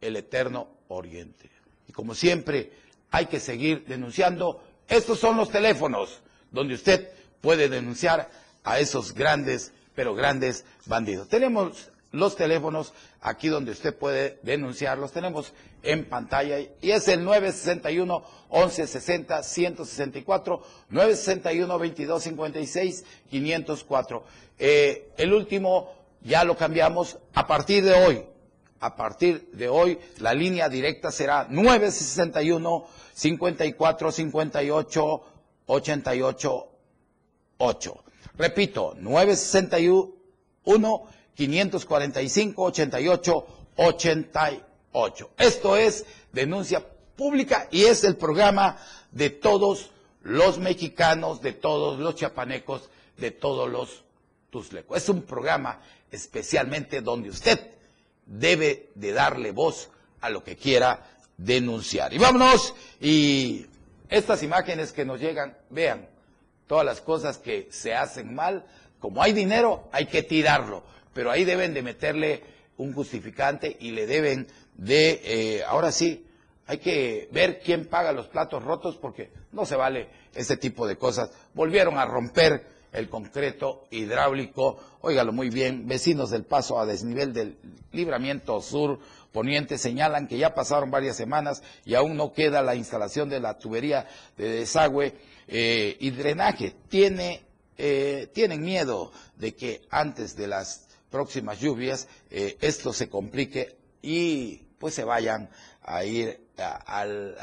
el eterno oriente. Y como siempre, hay que seguir denunciando. Estos son los teléfonos donde usted puede denunciar a esos grandes, pero grandes bandidos. Tenemos los teléfonos aquí donde usted puede denunciarlos. Tenemos en pantalla y es el 961 1160 164 961 2256 504. Eh, el último ya lo cambiamos a partir de hoy. A partir de hoy la línea directa será 961 54 58 88 8. Repito, 961 545 88 88. Esto es denuncia pública y es el programa de todos los mexicanos, de todos los chiapanecos, de todos los tuslecos. Es un programa especialmente donde usted debe de darle voz a lo que quiera denunciar. Y vámonos, y estas imágenes que nos llegan, vean, todas las cosas que se hacen mal, como hay dinero, hay que tirarlo, pero ahí deben de meterle un justificante y le deben de, eh, ahora sí, hay que ver quién paga los platos rotos porque no se vale ese tipo de cosas. Volvieron a romper el concreto hidráulico, óigalo muy bien, vecinos del paso a desnivel del libramiento sur poniente señalan que ya pasaron varias semanas y aún no queda la instalación de la tubería de desagüe eh, y drenaje. Tiene, eh, tienen miedo de que antes de las próximas lluvias eh, esto se complique y pues se vayan a ir al,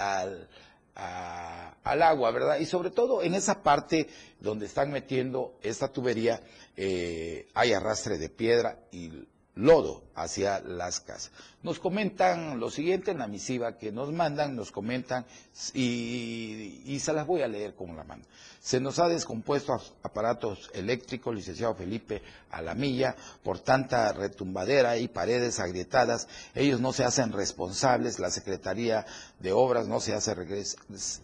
agua, ¿verdad? Y sobre todo en esa parte donde están metiendo esta tubería eh, hay arrastre de piedra y lodo hacia las casas. Nos comentan lo siguiente en la misiva que nos mandan, nos comentan y, se las voy a leer como la mano. Se nos ha descompuesto aparatos eléctricos, licenciado Felipe Alamilla, por tanta retumbadera y paredes agrietadas. Ellos no se hacen responsables, la Secretaría de Obras no se hace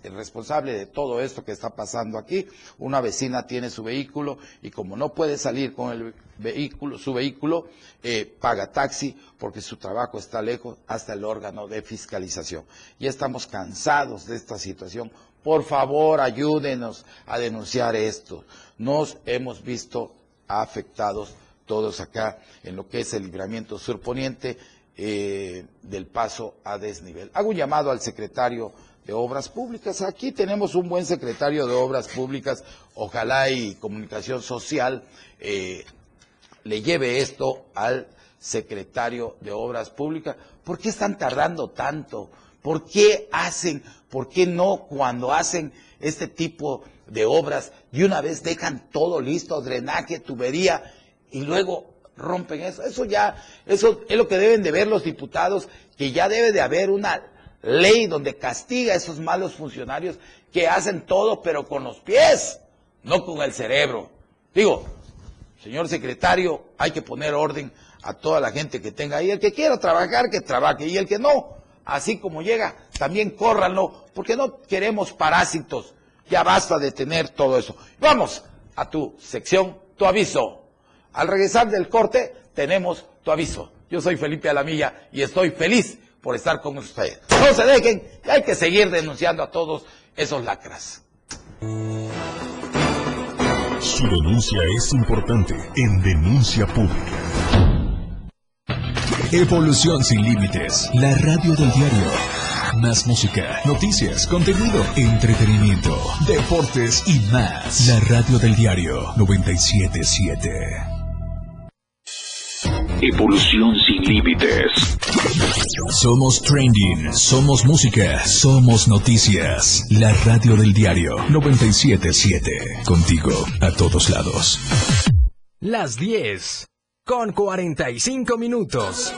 responsable de todo esto que está pasando aquí. Una vecina tiene su vehículo y como no puede salir con el vehículo, su vehículo, eh, paga taxi porque su trabajo está lejos hasta el órgano de fiscalización. Ya estamos cansados de esta situación por favor, ayúdenos a denunciar esto. Nos hemos visto afectados todos acá en lo que es el libramiento surponiente eh, del paso a desnivel. Hago un llamado al secretario de Obras Públicas. Aquí tenemos un buen secretario de Obras Públicas. Ojalá y Comunicación Social eh, le lleve esto al secretario de Obras Públicas. ¿Por qué están tardando tanto? ¿Por qué hacen, por qué no cuando hacen este tipo de obras y una vez dejan todo listo, drenaje, tubería y luego rompen eso? Eso ya, eso es lo que deben de ver los diputados, que ya debe de haber una ley donde castiga a esos malos funcionarios que hacen todo pero con los pies, no con el cerebro. Digo, señor secretario, hay que poner orden a toda la gente que tenga ahí. El que quiera trabajar, que trabaje. Y el que no, así como llega, también córranlo, porque no queremos parásitos. Ya basta de tener todo eso. Vamos a tu sección, tu aviso. Al regresar del corte, tenemos tu aviso. Yo soy Felipe Alamilla y estoy feliz por estar con ustedes. No se dejen, hay que seguir denunciando a todos esos lacras. Su denuncia es importante en denuncia pública. Evolución sin límites. La radio del diario. Más música, noticias, contenido, entretenimiento, deportes y más. La radio del diario 977. Evolución sin límites. Somos trending, somos música, somos noticias. La radio del diario 977. Contigo a todos lados. Las 10 con 45 minutos.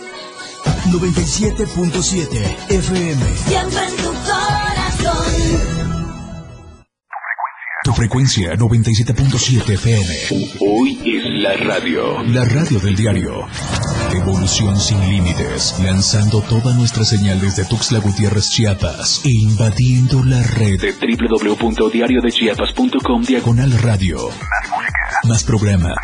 97.7 FM. Siempre en tu corazón. Tu frecuencia 97.7 FM. Hoy es la radio. La radio del diario. Evolución sin límites, lanzando toda nuestra señal desde Tuxtla Gutiérrez, Chiapas, e invadiendo la red De www.diariodechiapas.com Diagonal Radio. Más programa.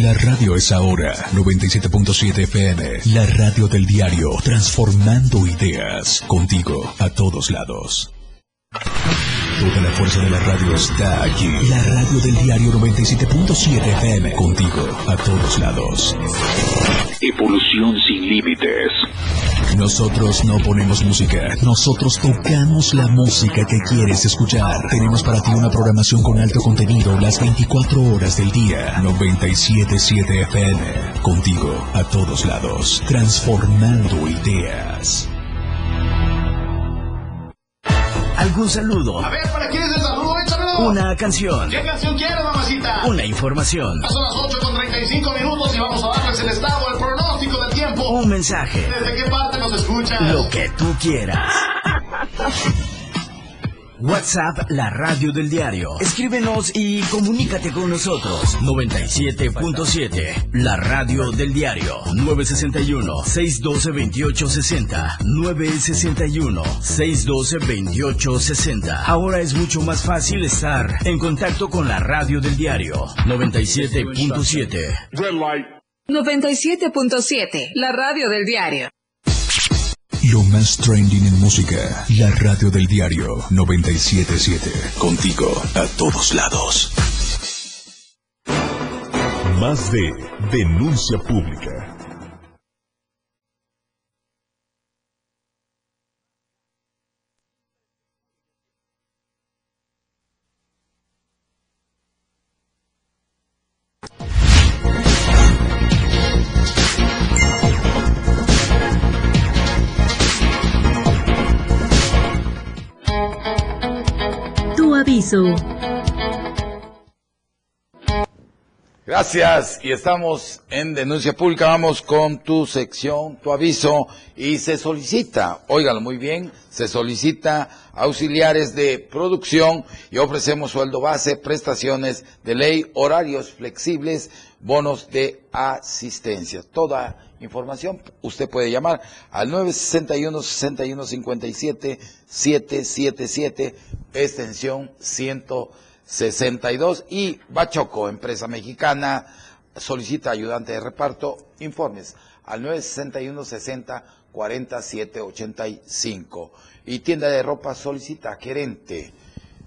La radio es ahora 97.7 FM. La radio del diario, transformando ideas. Contigo a todos lados. Toda la fuerza de la radio está aquí. La radio del diario 97.7 FM. Contigo a todos lados. Evolución sin límites. Nosotros no ponemos música, nosotros tocamos la música que quieres escuchar. Tenemos para ti una programación con alto contenido las 24 horas del día. 977 FM. Contigo a todos lados. Transformando ideas. ¿Algún saludo? A ver, ¿para quién es el saludo? Échamelo. Una canción. ¿Qué canción quieres, mamacita? Una información. Son las 8 con 35 minutos y vamos a darles el estado, el pronóstico del tiempo. Un mensaje. ¿Desde qué parte nos escuchas? Lo que tú quieras. WhatsApp, la radio del diario. Escríbenos y comunícate con nosotros. 97.7, la radio del diario. 961-612-2860. 961-612-2860. Ahora es mucho más fácil estar en contacto con la radio del diario. 97.7. 97.7, la radio del diario. Lo más trending en música. La radio del diario 977. Contigo a todos lados. Más de denuncia pública. Gracias. Y estamos en denuncia pública. Vamos con tu sección, tu aviso. Y se solicita, óigalo muy bien, se solicita auxiliares de producción y ofrecemos sueldo base, prestaciones de ley, horarios flexibles, bonos de asistencia. Toda información usted puede llamar al 961-6157-777, extensión 162 y Bachoco, empresa mexicana, solicita ayudante de reparto, informes al 961-60-4785 y tienda de ropa solicita gerente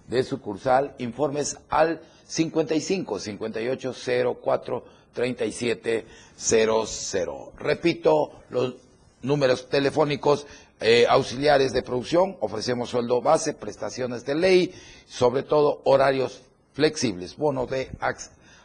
de sucursal, informes al 55 58 04 37 00. Repito, los números telefónicos eh, auxiliares de producción, ofrecemos sueldo base, prestaciones de ley, sobre todo horarios flexibles, bono de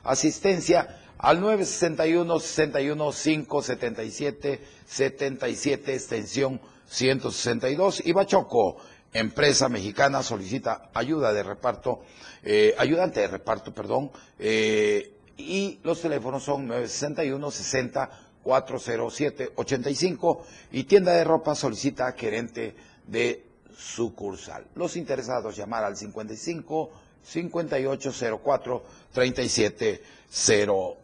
asistencia al 961 61 577 77 extensión 162 y Bachoco, empresa mexicana solicita ayuda de reparto, eh, ayudante de reparto, perdón, eh, y los teléfonos son 961 60 407 85 y tienda de ropa solicita gerente de sucursal. Los interesados llamar al 55 5804 3700.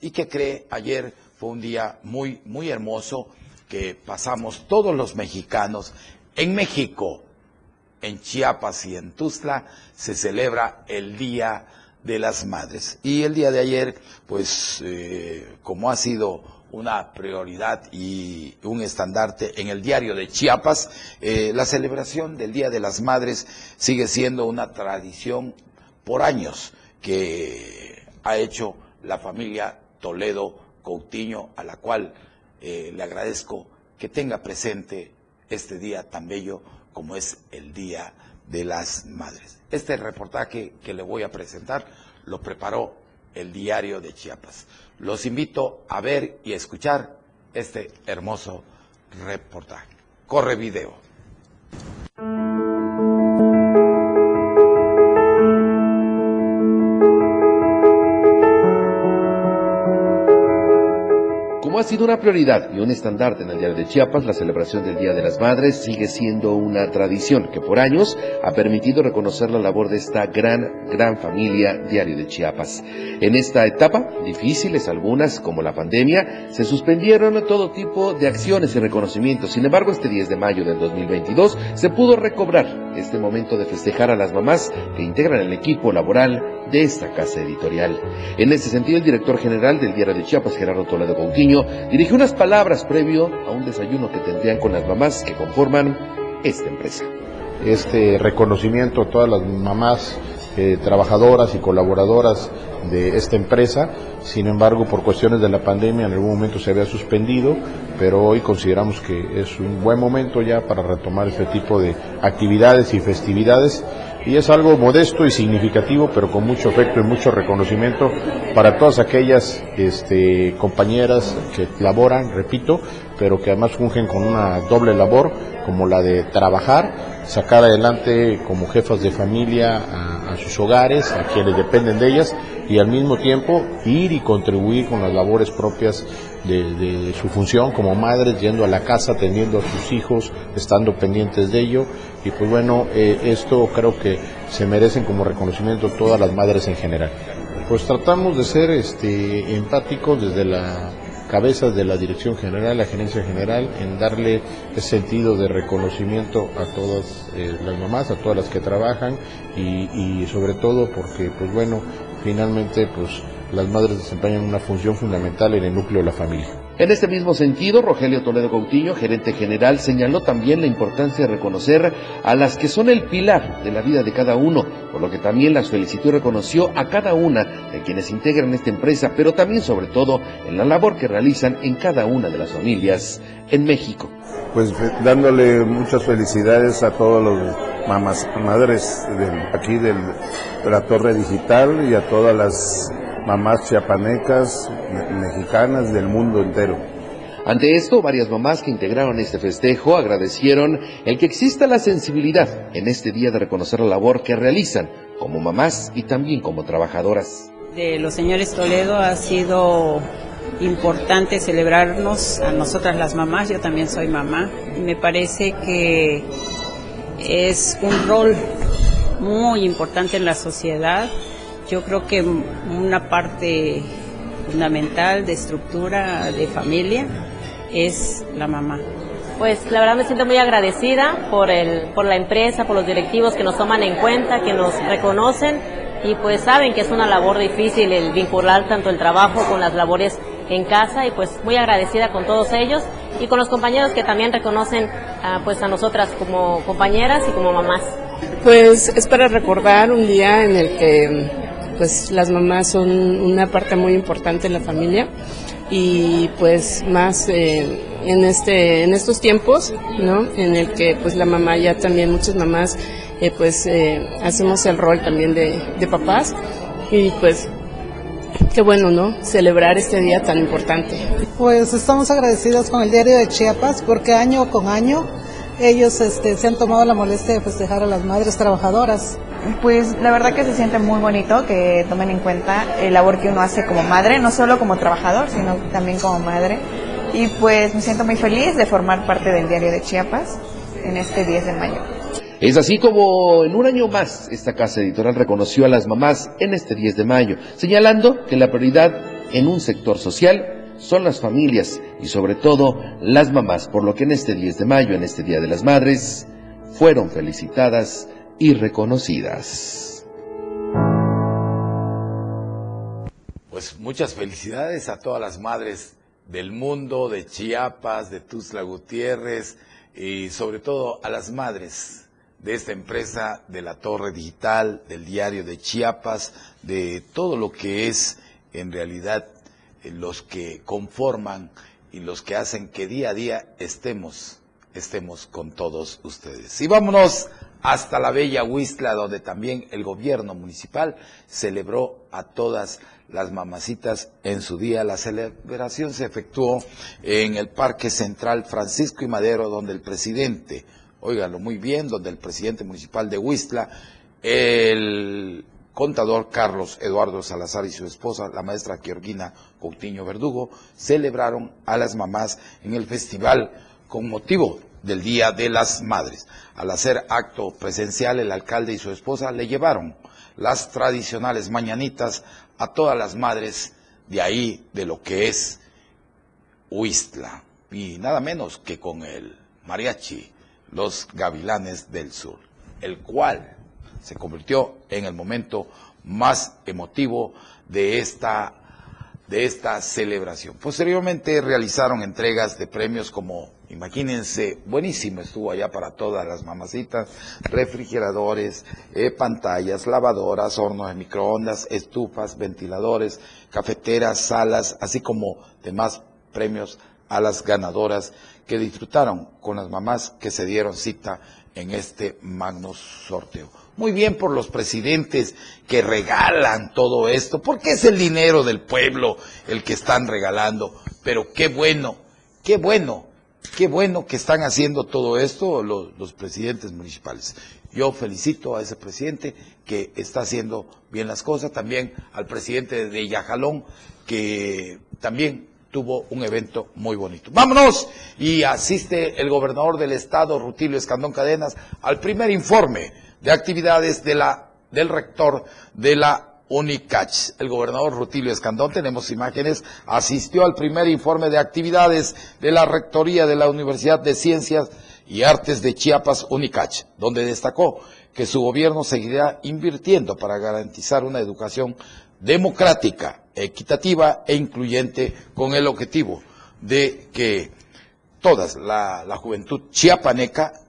¿Y qué cree? Ayer fue un día muy muy hermoso que pasamos todos los mexicanos en México, en Chiapas y en Tuzla se celebra el Día de las Madres. Y el día de ayer, pues eh, como ha sido una prioridad y un estandarte en el diario de Chiapas, eh, la celebración del Día de las Madres sigue siendo una tradición por años que ha hecho la familia Toledo Coutinho, a la cual eh, le agradezco que tenga presente este día tan bello como es el Día de las Madres. Este reportaje que le voy a presentar lo preparó el diario de Chiapas. Los invito a ver y escuchar este hermoso reportaje. Corre video. Ha sido una prioridad y un estandarte en el Diario de Chiapas, la celebración del Día de las Madres sigue siendo una tradición que por años ha permitido reconocer la labor de esta gran, gran familia Diario de Chiapas. En esta etapa, difíciles algunas como la pandemia, se suspendieron todo tipo de acciones y reconocimientos. Sin embargo, este 10 de mayo del 2022 se pudo recobrar este momento de festejar a las mamás que integran el equipo laboral de esta casa editorial. En ese sentido, el director general del Diario de Chiapas, Gerardo Toledo Coutinho, dirigió unas palabras previo a un desayuno que tendrían con las mamás que conforman esta empresa. Este reconocimiento a todas las mamás eh, trabajadoras y colaboradoras de esta empresa. Sin embargo, por cuestiones de la pandemia en algún momento se había suspendido, pero hoy consideramos que es un buen momento ya para retomar este tipo de actividades y festividades. Y es algo modesto y significativo, pero con mucho efecto y mucho reconocimiento para todas aquellas este, compañeras que laboran, repito, pero que además fungen con una doble labor, como la de trabajar, sacar adelante como jefas de familia sus hogares, a quienes dependen de ellas, y al mismo tiempo ir y contribuir con las labores propias de, su función como madres, yendo a la casa, atendiendo a sus hijos, estando pendientes de ello. Y pues bueno, eh, esto creo que se merecen como reconocimiento todas las madres en general. Pues tratamos de ser este, empáticos desde la cabezas de la Dirección General, la Gerencia General, en darle ese sentido de reconocimiento a todas eh, las mamás, a todas las que trabajan y, y sobre todo porque, pues bueno, finalmente, pues las madres desempeñan una función fundamental en el núcleo de la familia. En este mismo sentido, Rogelio Toledo Coutinho, gerente general, señaló también la importancia de reconocer a las que son el pilar de la vida de cada uno, por lo que también las felicitó y reconoció a cada una de quienes integran esta empresa, pero también sobre todo en la labor que realizan en cada una de las familias en México. Pues dándole muchas felicidades a todos los mamás, madres aquí del, de la Torre Digital y a todas las mamás chiapanecas, mexicanas del mundo entero. Ante esto, varias mamás que integraron este festejo agradecieron el que exista la sensibilidad en este día de reconocer la labor que realizan como mamás y también como trabajadoras. De los señores Toledo ha sido importante celebrarnos a nosotras las mamás, yo también soy mamá, y me parece que es un rol muy importante en la sociedad yo creo que una parte fundamental de estructura de familia es la mamá. Pues la verdad me siento muy agradecida por, el, por la empresa, por los directivos que nos toman en cuenta, que nos reconocen y pues saben que es una labor difícil el vincular tanto el trabajo con las labores en casa y pues muy agradecida con todos ellos y con los compañeros que también reconocen a, pues a nosotras como compañeras y como mamás. Pues es para recordar un día en el que pues las mamás son una parte muy importante en la familia y pues más eh, en este en estos tiempos no en el que pues la mamá ya también muchas mamás eh, pues eh, hacemos el rol también de, de papás y pues qué bueno, ¿no? Celebrar este día tan importante. Pues estamos agradecidos con el diario de Chiapas porque año con año ellos este, se han tomado la molestia de festejar a las madres trabajadoras. Pues la verdad que se siente muy bonito que tomen en cuenta el labor que uno hace como madre, no solo como trabajador, sino también como madre. Y pues me siento muy feliz de formar parte del diario de Chiapas en este 10 de mayo. Es así como en un año más esta casa editorial reconoció a las mamás en este 10 de mayo, señalando que la prioridad en un sector social son las familias y sobre todo las mamás, por lo que en este 10 de mayo, en este Día de las Madres, fueron felicitadas y reconocidas. Pues muchas felicidades a todas las madres del mundo, de Chiapas, de Tuzla Gutiérrez y sobre todo a las madres de esta empresa, de la Torre Digital, del diario de Chiapas, de todo lo que es en realidad los que conforman y los que hacen que día a día estemos estemos con todos ustedes. Y vámonos hasta la bella Huistla, donde también el gobierno municipal celebró a todas las mamacitas en su día. La celebración se efectuó en el Parque Central Francisco y Madero, donde el presidente, óiganlo muy bien, donde el presidente municipal de Huistla, el contador Carlos Eduardo Salazar y su esposa, la maestra Georgina Coutinho Verdugo, celebraron a las mamás en el festival con motivo del Día de las Madres. Al hacer acto presencial, el alcalde y su esposa le llevaron las tradicionales mañanitas a todas las madres de ahí, de lo que es Huistla. Y nada menos que con el mariachi, los gavilanes del sur, el cual se convirtió en el momento más emotivo de esta, de esta celebración. Posteriormente realizaron entregas de premios como, imagínense, buenísimo estuvo allá para todas las mamacitas, refrigeradores, eh, pantallas, lavadoras, hornos de microondas, estufas, ventiladores, cafeteras, salas, así como demás premios a las ganadoras que disfrutaron con las mamás que se dieron cita en este magno sorteo. Muy bien por los presidentes que regalan todo esto, porque es el dinero del pueblo el que están regalando. Pero qué bueno, qué bueno, qué bueno que están haciendo todo esto los, presidentes municipales. Yo felicito a ese presidente que está haciendo bien las cosas, también al presidente de Yajalón, que también tuvo un evento muy bonito. Vámonos y asiste el gobernador del estado, Rutilio Escandón Cadenas, al primer informe de actividades del rector de la UNICACH. El gobernador Rutilio Escandón, tenemos imágenes, asistió al primer informe de actividades de la rectoría de la Universidad de Ciencias y Artes de Chiapas, UNICACH, donde destacó que su gobierno seguirá invirtiendo para garantizar una educación democrática, equitativa e incluyente con el objetivo de que todas la, la juventud chiapaneca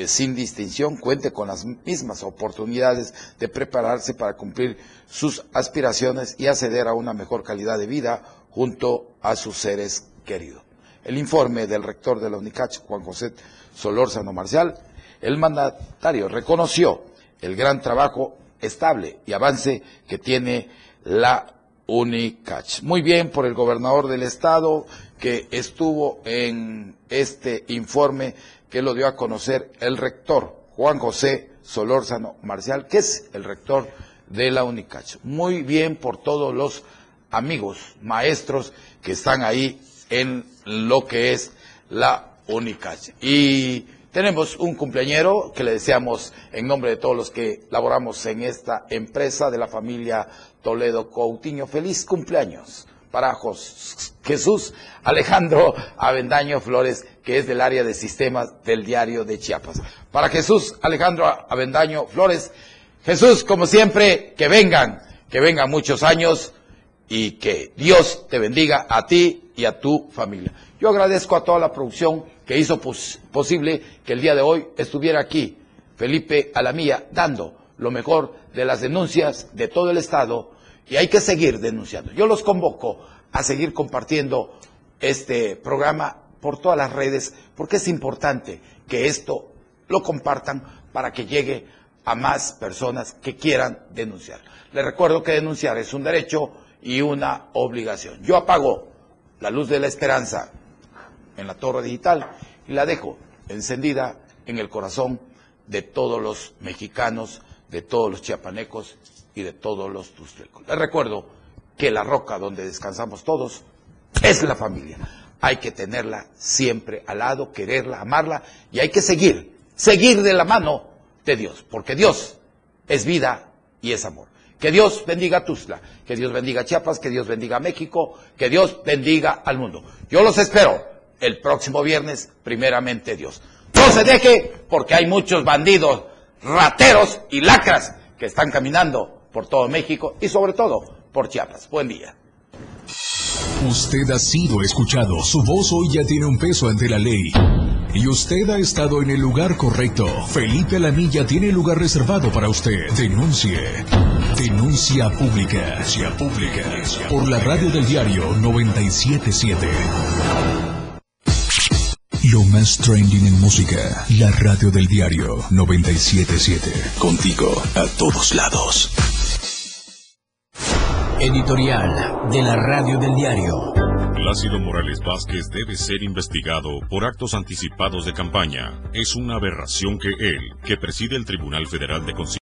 eh, sin distinción cuente con las mismas oportunidades de prepararse para cumplir sus aspiraciones y acceder a una mejor calidad de vida junto a sus seres queridos. El informe del rector de la UNICACH, Juan José Solórzano Marcial, el mandatario reconoció el gran trabajo estable y avance que tiene la UNICACH. Muy bien por el gobernador del estado que estuvo en este informe que lo dio a conocer el rector Juan José Solórzano Marcial, que es el rector de la UNICACH. Muy bien por todos los amigos, maestros que están ahí en lo que es la UNICACH. Y tenemos un cumpleañero que le deseamos en nombre de todos los que laboramos en esta empresa de la familia Toledo Coutinho. Feliz cumpleaños para Jesús Alejandro Avendaño Flores, que es del área de sistemas del diario de Chiapas. Para Jesús Alejandro Avendaño Flores, Jesús, como siempre, que vengan, que vengan muchos años y que Dios te bendiga a ti y a tu familia. Yo agradezco a toda la producción que hizo posible que el día de hoy estuviera aquí Felipe Alamía dando lo mejor de las denuncias de todo el Estado y hay que seguir denunciando. Yo los convoco a seguir compartiendo este programa por todas las redes, porque es importante que esto lo compartan para que llegue a más personas que quieran denunciar. Les recuerdo que denunciar es un derecho y una obligación. Yo apago la luz de la esperanza en la torre digital y la dejo encendida en el corazón de todos los mexicanos, de todos los chiapanecos y de todos los tustecos. Les recuerdo que la roca donde descansamos todos es la familia. Hay que tenerla siempre al lado, quererla, amarla y hay que seguir, seguir de la mano de Dios, porque Dios es vida y es amor. Que Dios bendiga a Tuzla, que Dios bendiga a Chiapas, que Dios bendiga a México, que Dios bendiga al mundo. Yo los espero el próximo viernes, primeramente Dios. No se deje porque hay muchos bandidos, rateros y lacras que están caminando por todo México y sobre todo por Chiapas. Buen día. Usted ha sido escuchado. Su voz hoy ya tiene un peso ante la ley. Y usted ha estado en el lugar correcto. Felipe Alamilla tiene lugar reservado para usted. Denuncie. Denuncia pública. Denuncia pública. Por la radio del diario 977. Lo más trending en música. La radio del diario 977. Contigo a todos lados. Editorial de la radio del diario. Plácido Morales Vázquez debe ser investigado por actos anticipados de campaña. Es una aberración que él, que preside el Tribunal Federal de Conciliación,